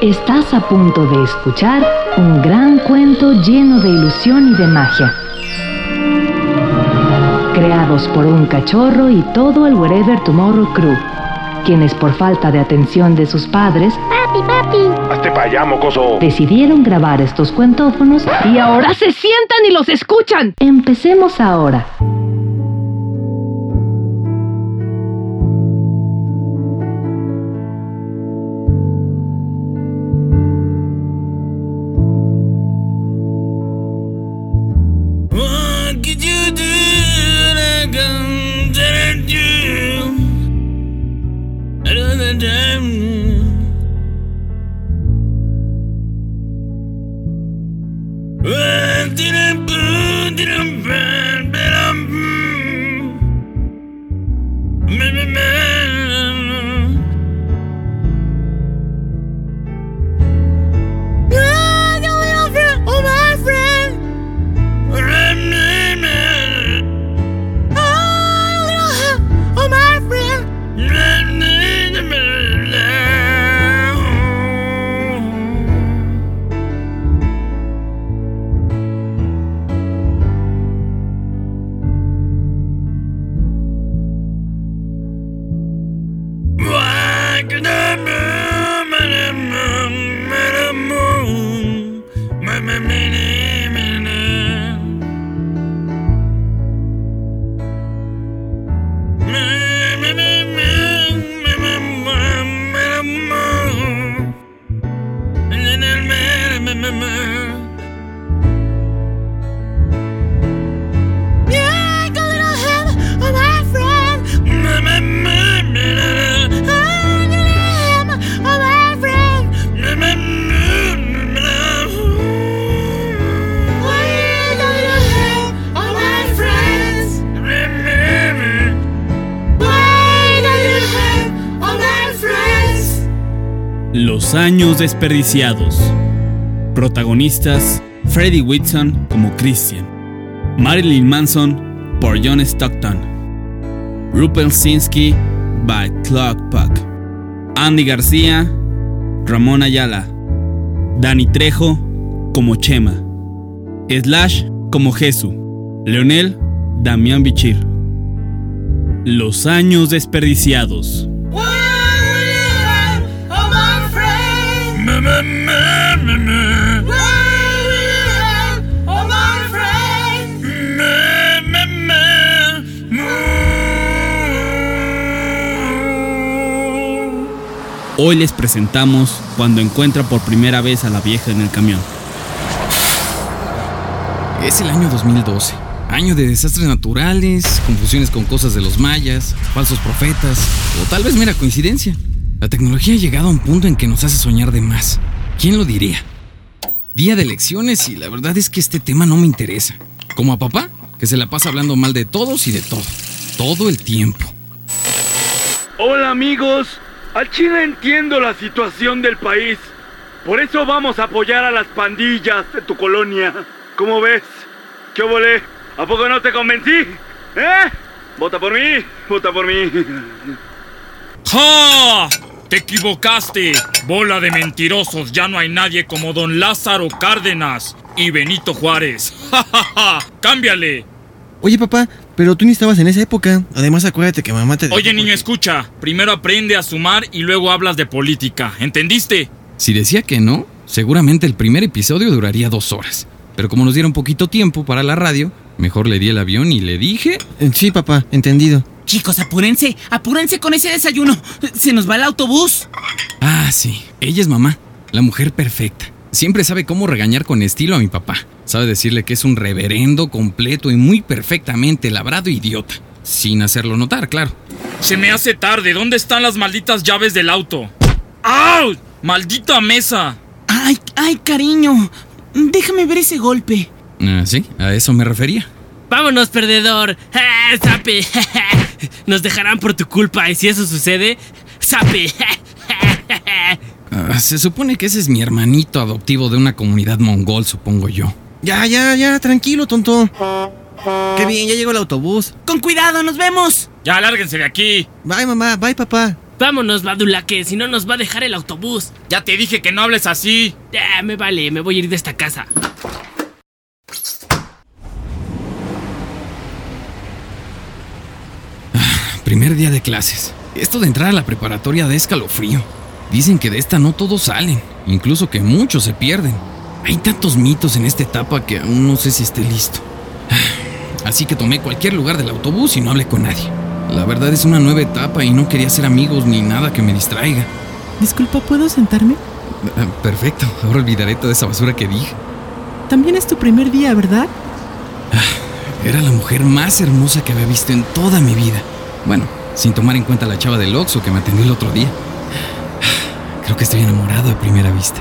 Estás a punto de escuchar un gran cuento lleno de ilusión y de magia. Creados por un cachorro y todo el Wherever Tomorrow Crew, quienes por falta de atención de sus padres Papi, papi. Hazte para allá, mocoso. decidieron grabar estos cuentófonos y ahora se sientan y los escuchan. Empecemos ahora. economics. Años desperdiciados. Protagonistas: Freddie Whitson como Christian, Marilyn Manson por John Stockton, Rupert Sinsky by Clock Puck, Andy García, Ramón Ayala, Danny Trejo como Chema, Slash como Jesús, Leonel Damián Bichir. Los años desperdiciados. Hoy les presentamos cuando encuentra por primera vez a la vieja en el camión. Es el año 2012. Año de desastres naturales, confusiones con cosas de los mayas, falsos profetas, o tal vez mera coincidencia. La tecnología ha llegado a un punto en que nos hace soñar de más. ¿Quién lo diría? Día de elecciones y la verdad es que este tema no me interesa. Como a papá, que se la pasa hablando mal de todos y de todo. Todo el tiempo. Hola amigos, al Chile entiendo la situación del país. Por eso vamos a apoyar a las pandillas de tu colonia. ¿Cómo ves? ¿Qué volé? ¿A poco no te convencí? ¿Eh? Vota por mí, vota por mí. ¡Ja! Te equivocaste. Bola de mentirosos. Ya no hay nadie como don Lázaro Cárdenas y Benito Juárez. ¡Ja, ja, ja! ¡Cámbiale! Oye, papá, pero tú ni estabas en esa época. Además, acuérdate que mamá te. Oye, niño, escucha. Primero aprende a sumar y luego hablas de política. ¿Entendiste? Si decía que no, seguramente el primer episodio duraría dos horas. Pero como nos dieron poquito tiempo para la radio, mejor le di el avión y le dije... Eh, Sí, papá, entendido. Chicos, apúrense, apúrense con ese desayuno. Se nos va el autobús. Ah, sí, ella es mamá, la mujer perfecta. Siempre sabe cómo regañar con estilo a mi papá. Sabe decirle que es un reverendo completo y muy perfectamente labrado idiota. Sin hacerlo notar, claro. Se me hace tarde. ¿Dónde están las malditas llaves del auto? ¡Au! ¡Maldita mesa! Ay, ay, cariño. Déjame ver ese golpe. Ah, sí, a eso me refería. Vámonos, perdedor. ¡Ah, ¡Sape! Nos dejarán por tu culpa y si eso sucede, ¡sape! Ah, se supone que ese es mi hermanito adoptivo de una comunidad mongol, supongo yo. Ya, ya, ya, tranquilo, tonto. Qué bien, ya llegó el autobús. Con cuidado, nos vemos. Ya, lárguense de aquí. Bye, mamá, bye, papá. Vámonos, Badula, que si no nos va a dejar el autobús. Ya te dije que no hables así. Ya, me vale, me voy a ir de esta casa. Primer día de clases. Esto de entrar a la preparatoria da escalofrío. Dicen que de esta no todos salen, incluso que muchos se pierden. Hay tantos mitos en esta etapa que aún no sé si esté listo. Así que tomé cualquier lugar del autobús y no hablé con nadie. La verdad es una nueva etapa y no quería hacer amigos ni nada que me distraiga. Disculpa, ¿puedo sentarme? Ah, Perfecto, ahora olvidaré toda esa basura que dije. También es tu primer día, ¿verdad? Era la mujer más hermosa que había visto en toda mi vida. Bueno, sin tomar en cuenta la chava del Oxxo que me atendió el otro día. Creo que estoy enamorado a primera vista.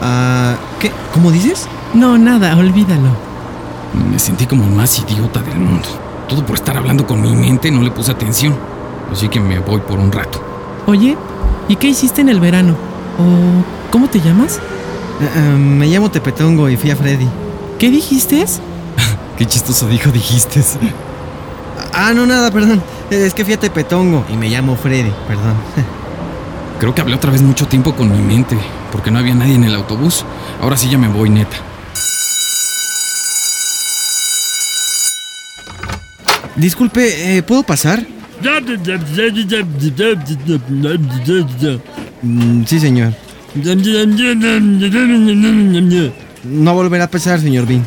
Ah, ¿qué? ¿Cómo dices? No, nada, olvídalo. Me sentí como el más idiota del mundo. Todo por estar hablando con mi mente no le puse atención. Así que me voy por un rato. Oye, ¿y qué hiciste en el verano? ¿O cómo te llamas? Ah, ah, me llamo Tepetongo y fui a Freddy. ¿Qué dijiste? Qué chistoso dijo, dijiste. Ah, no, nada, perdón. Es que fui a Tepetongo y me llamo Freddy, perdón. Creo que hablé otra vez mucho tiempo con mi mente, porque no había nadie en el autobús. Ahora sí ya me voy, neta. Disculpe, eh, ¿puedo pasar? Mm, sí, señor. No volverá a pasar, señor Bean.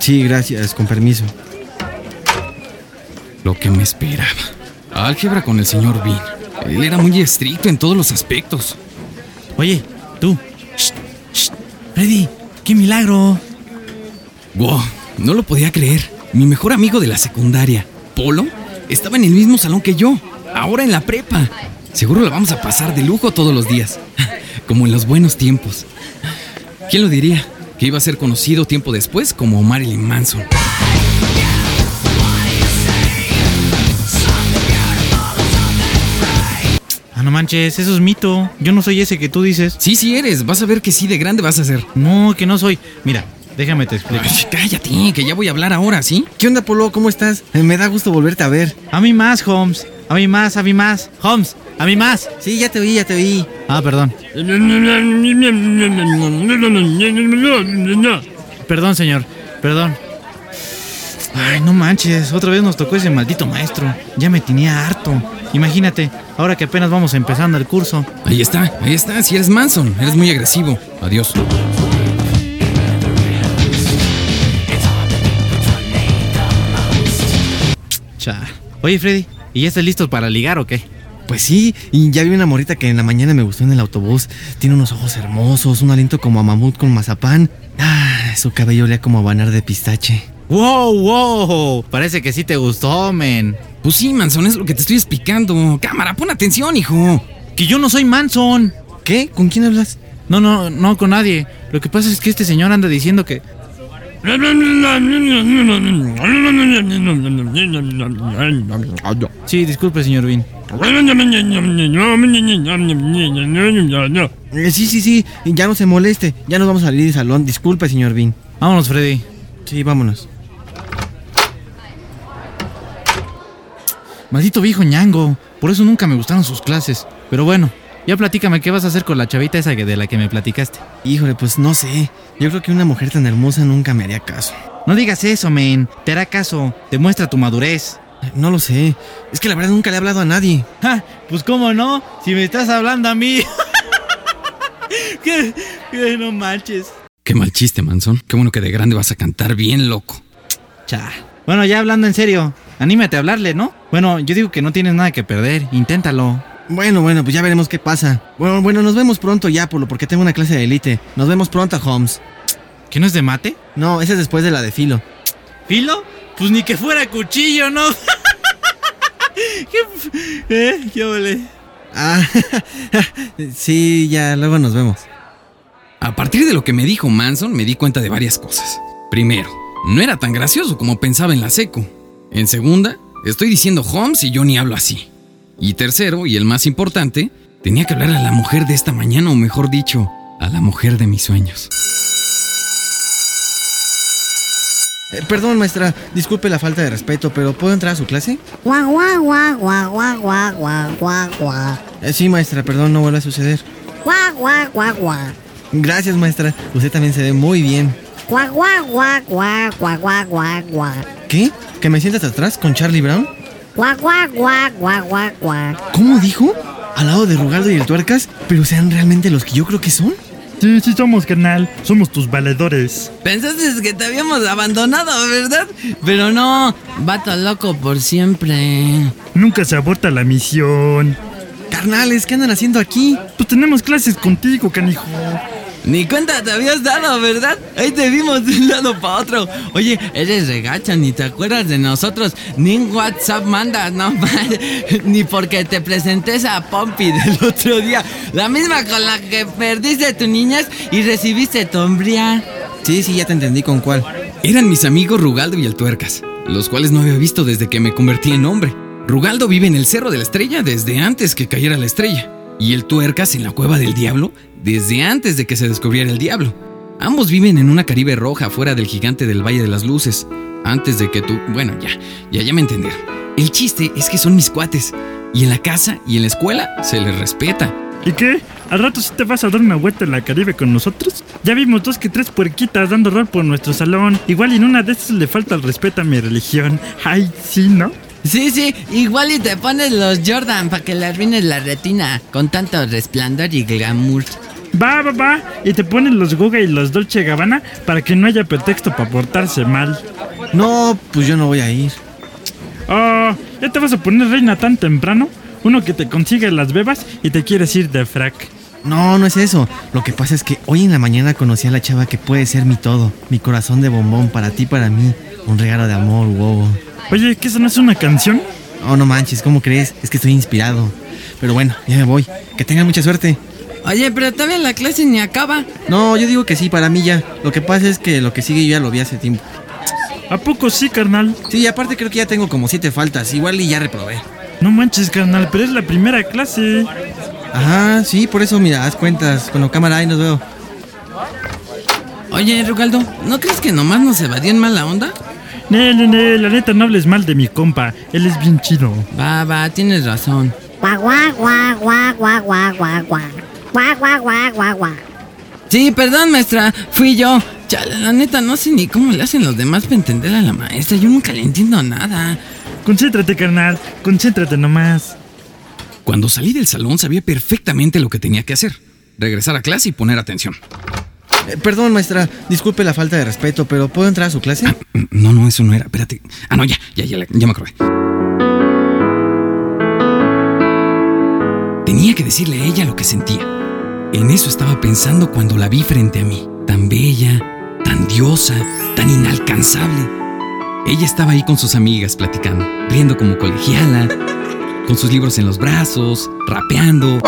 Sí, gracias, con permiso. Lo que me esperaba. Álgebra con el señor Bean. Él era muy estricto en todos los aspectos. Oye, tú. Shh, shh. Freddy, qué milagro. Wow, no lo podía creer. Mi mejor amigo de la secundaria, Polo, estaba en el mismo salón que yo, ahora en la prepa. Seguro la vamos a pasar de lujo todos los días, como en los buenos tiempos. ¿Quién lo diría? Que iba a ser conocido tiempo después como Marilyn Manson. Ah, no manches, eso es mito. Yo no soy ese que tú dices. Sí, sí eres. Vas a ver que sí, de grande vas a ser. No, que no soy. Mira, déjame te explico. Ay, cállate, que ya voy a hablar ahora, ¿sí? ¿Qué onda, Polo? ¿Cómo estás? Eh, Me da gusto volverte a ver. A mí más, Holmes. A mí más, a mí más. Holmes, a mí más. Sí, ya te oí, ya te oí. Ah, perdón. Perdón, señor. Perdón. Ay, no manches. Otra vez nos tocó ese maldito maestro. Ya me tenía harto. Imagínate, ahora que apenas vamos empezando el curso. Ahí está, ahí está. Si eres Manson, eres muy agresivo. Adiós. Cha. Oye, Freddy, ¿y ya estás listo para ligar o qué? Pues sí, y ya vi una morrita que en la mañana me gustó en el autobús. Tiene unos ojos hermosos, un aliento como a mamut con mazapán. Ah, su cabello olía como a banar de pistache. ¡Wow, wow! Parece que sí te gustó, men. Pues sí, Manson, es lo que te estoy explicando. Cámara, pon atención, hijo. Que yo no soy Manson. ¿Qué? ¿Con quién hablas? No, no, no con nadie. Lo que pasa es que este señor anda diciendo que. Sí, disculpe, señor Bean. Eh, sí, sí, sí, ya no se moleste. Ya nos vamos a salir del salón. Disculpe, señor Bean. Vámonos, Freddy. Sí, vámonos. Maldito viejo ñango. Por eso nunca me gustaron sus clases. Pero bueno, ya platícame qué vas a hacer con la chavita esa de la que me platicaste. Híjole, pues no sé. Yo creo que una mujer tan hermosa nunca me haría caso. No digas eso, men. Te hará caso. Demuestra tu madurez. No lo sé. Es que la verdad nunca le he hablado a nadie. Ja, pues cómo no, si me estás hablando a mí. que, que no manches. Qué mal chiste, Manson. Qué bueno que de grande vas a cantar bien loco. Cha. Bueno, ya hablando en serio, anímate a hablarle, ¿no? Bueno, yo digo que no tienes nada que perder, inténtalo. Bueno, bueno, pues ya veremos qué pasa. Bueno, bueno, nos vemos pronto ya, Polo, porque tengo una clase de élite. Nos vemos pronto, Holmes. ¿Que no es de mate? No, ese es después de la de filo. ¿Filo? Pues ni que fuera cuchillo, ¿no? ¿Qué, ¿Eh? ¿Qué ole? Ah, sí, ya, luego nos vemos. A partir de lo que me dijo Manson, me di cuenta de varias cosas. Primero, no era tan gracioso como pensaba en la seco. En segunda, estoy diciendo Holmes y yo ni hablo así. Y tercero, y el más importante, tenía que hablar a la mujer de esta mañana, o mejor dicho, a la mujer de mis sueños. Perdón, maestra, disculpe la falta de respeto, pero ¿puedo entrar a su clase? Guau, guau, guau, guau, guau, guau, guau, guau. Sí, maestra, perdón, no vuelve a suceder. Guau, guau, guau, guau. Gracias, maestra. Usted también se ve muy bien. Guau, guau, guau, guau, guau, guau, guau, ¿Qué? ¿Que me sientas atrás con Charlie Brown? Guau, guau, guau, guau, guau, guau. ¿Cómo dijo? Al lado de Rugaldo y el Tuercas, pero sean realmente los que yo creo que son. Sí, sí somos, carnal. Somos tus valedores. Pensaste que te habíamos abandonado, ¿verdad? Pero no, vato loco por siempre. Nunca se aborta la misión. Carnales, ¿qué andan haciendo aquí? Pues tenemos clases contigo, canijo. Ni cuenta te habías dado, ¿verdad? Ahí te vimos de un lado para otro. Oye, eres regacha, ni te acuerdas de nosotros, ni en WhatsApp mandas, no Ni porque te presenté esa Pompi del otro día. La misma con la que perdiste tu niñez y recibiste tu hombría. Sí, sí, ya te entendí con cuál. Eran mis amigos Rugaldo y el Tuercas, los cuales no había visto desde que me convertí en hombre. Rugaldo vive en el Cerro de la Estrella desde antes que cayera la estrella. Y el Tuercas en la Cueva del Diablo desde antes de que se descubriera el diablo. Ambos viven en una Caribe roja fuera del gigante del Valle de las Luces. Antes de que tú... Bueno, ya, ya, ya me entendieron. El chiste es que son mis cuates. Y en la casa y en la escuela se les respeta. ¿Y qué? ¿Al rato sí te vas a dar una vuelta en la Caribe con nosotros? Ya vimos dos que tres puerquitas dando rol por nuestro salón. Igual en una de esas le falta el respeto a mi religión. Ay, sí, ¿no? Sí, sí, igual y te pones los Jordan para que le arruines la retina con tanto resplandor y glamour. Va, va, va. Y te ponen los Guga y los Dolce Gabbana para que no haya pretexto para portarse mal. No, pues yo no voy a ir. Oh, ¿ya te vas a poner reina tan temprano? Uno que te consigue las bebas y te quieres ir de frac. No, no es eso. Lo que pasa es que hoy en la mañana conocí a la chava que puede ser mi todo. Mi corazón de bombón para ti, para mí. Un regalo de amor, wow. Oye, ¿qué eso no es una canción? Oh, no manches, ¿cómo crees? Es que estoy inspirado. Pero bueno, ya me voy. Que tengan mucha suerte. Oye, pero todavía la clase ni acaba. No, yo digo que sí, para mí ya. Lo que pasa es que lo que sigue yo ya lo vi hace tiempo. ¿A poco sí, carnal? Sí, aparte creo que ya tengo como siete faltas. Igual y ya reprobé. No manches, carnal, pero es la primera clase. Ajá, sí, por eso, mira, haz cuentas. Con la cámara ahí nos veo. Oye, Rugaldo, ¿no crees que nomás nos evadían mal la onda? Ne, ne, ne, la neta no hables mal de mi compa. Él es bien chido. Va, va, tienes razón. Guau, guau, guau, guau, guau, guau, guau, guau. Guau, guau, guau, guau, guau. Sí, perdón, maestra, fui yo. Chale, la neta, no sé ni cómo le hacen los demás para entender a la maestra. Yo nunca le entiendo nada. Concéntrate, carnal. Concéntrate nomás. Cuando salí del salón sabía perfectamente lo que tenía que hacer. Regresar a clase y poner atención. Eh, perdón, maestra, disculpe la falta de respeto, pero ¿puedo entrar a su clase? Ah, no, no, eso no era. Espérate. Ah, no, ya, ya, ya, ya me acordé. Tenía que decirle a ella lo que sentía. En eso estaba pensando cuando la vi frente a mí. Tan bella, tan diosa, tan inalcanzable. Ella estaba ahí con sus amigas platicando, riendo como colegiala, con sus libros en los brazos, rapeando,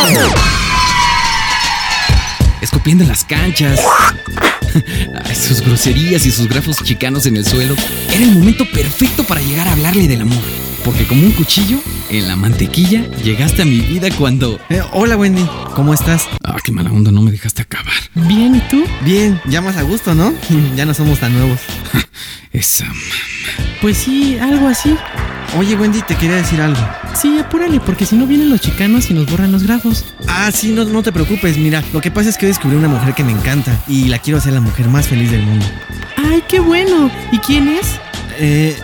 escupiendo en las canchas. Ay, sus groserías y sus grafos chicanos en el suelo. Era el momento perfecto para llegar a hablarle del amor. Porque como un cuchillo, en la mantequilla, llegaste a mi vida cuando... Eh, hola Wendy, ¿cómo estás? Ah, qué mala onda, no me dejaste acabar. Bien, ¿y tú? Bien, ya más a gusto, ¿no? ya no somos tan nuevos. Esa Pues sí, algo así. Oye Wendy, te quería decir algo. Sí, apúrale, porque si no vienen los chicanos y nos borran los grafos. Ah, sí, no, no te preocupes, mira, lo que pasa es que descubrí una mujer que me encanta y la quiero hacer la mujer más feliz del mundo. ¡Ay, qué bueno! ¿Y quién es? Eh,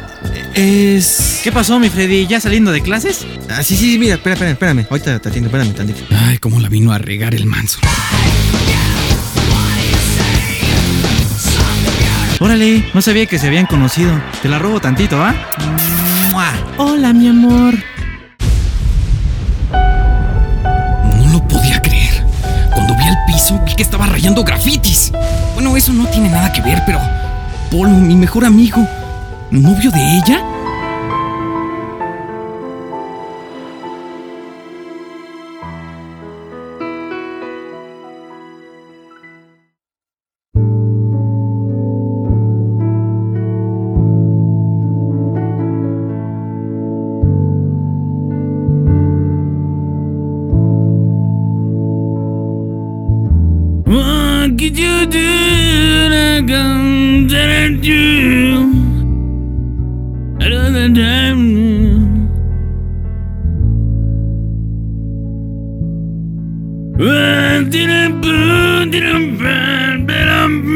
es... ¿Qué pasó, mi Freddy? ¿Ya saliendo de clases? Ah, sí, sí, mira, espera, espera, espérame. Ahorita te atiendo, espérame tantito. Ay, cómo la vino a regar el manso. Órale, no sabía que se habían conocido. Te la robo tantito, ¿ah? Hola, mi amor. No lo podía creer. Cuando vi al piso, vi que estaba rayando grafitis. Bueno, eso no tiene nada que ver, pero... Polo, mi mejor amigo, ¿novio de ella? did you do like I'm telling you? Another time. didn't burn, didn't burn, but I'm.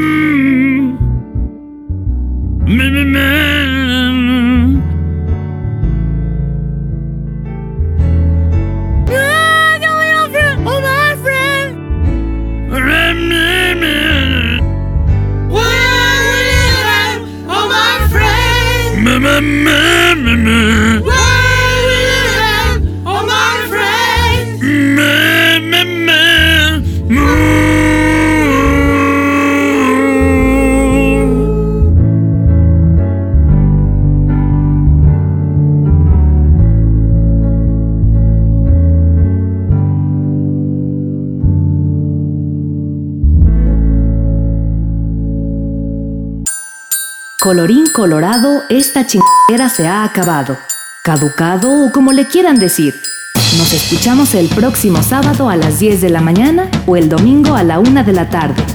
Colorín colorado, esta chingadera se ha acabado. Caducado o como le quieran decir. Nos escuchamos el próximo sábado a las 10 de la mañana o el domingo a la 1 de la tarde.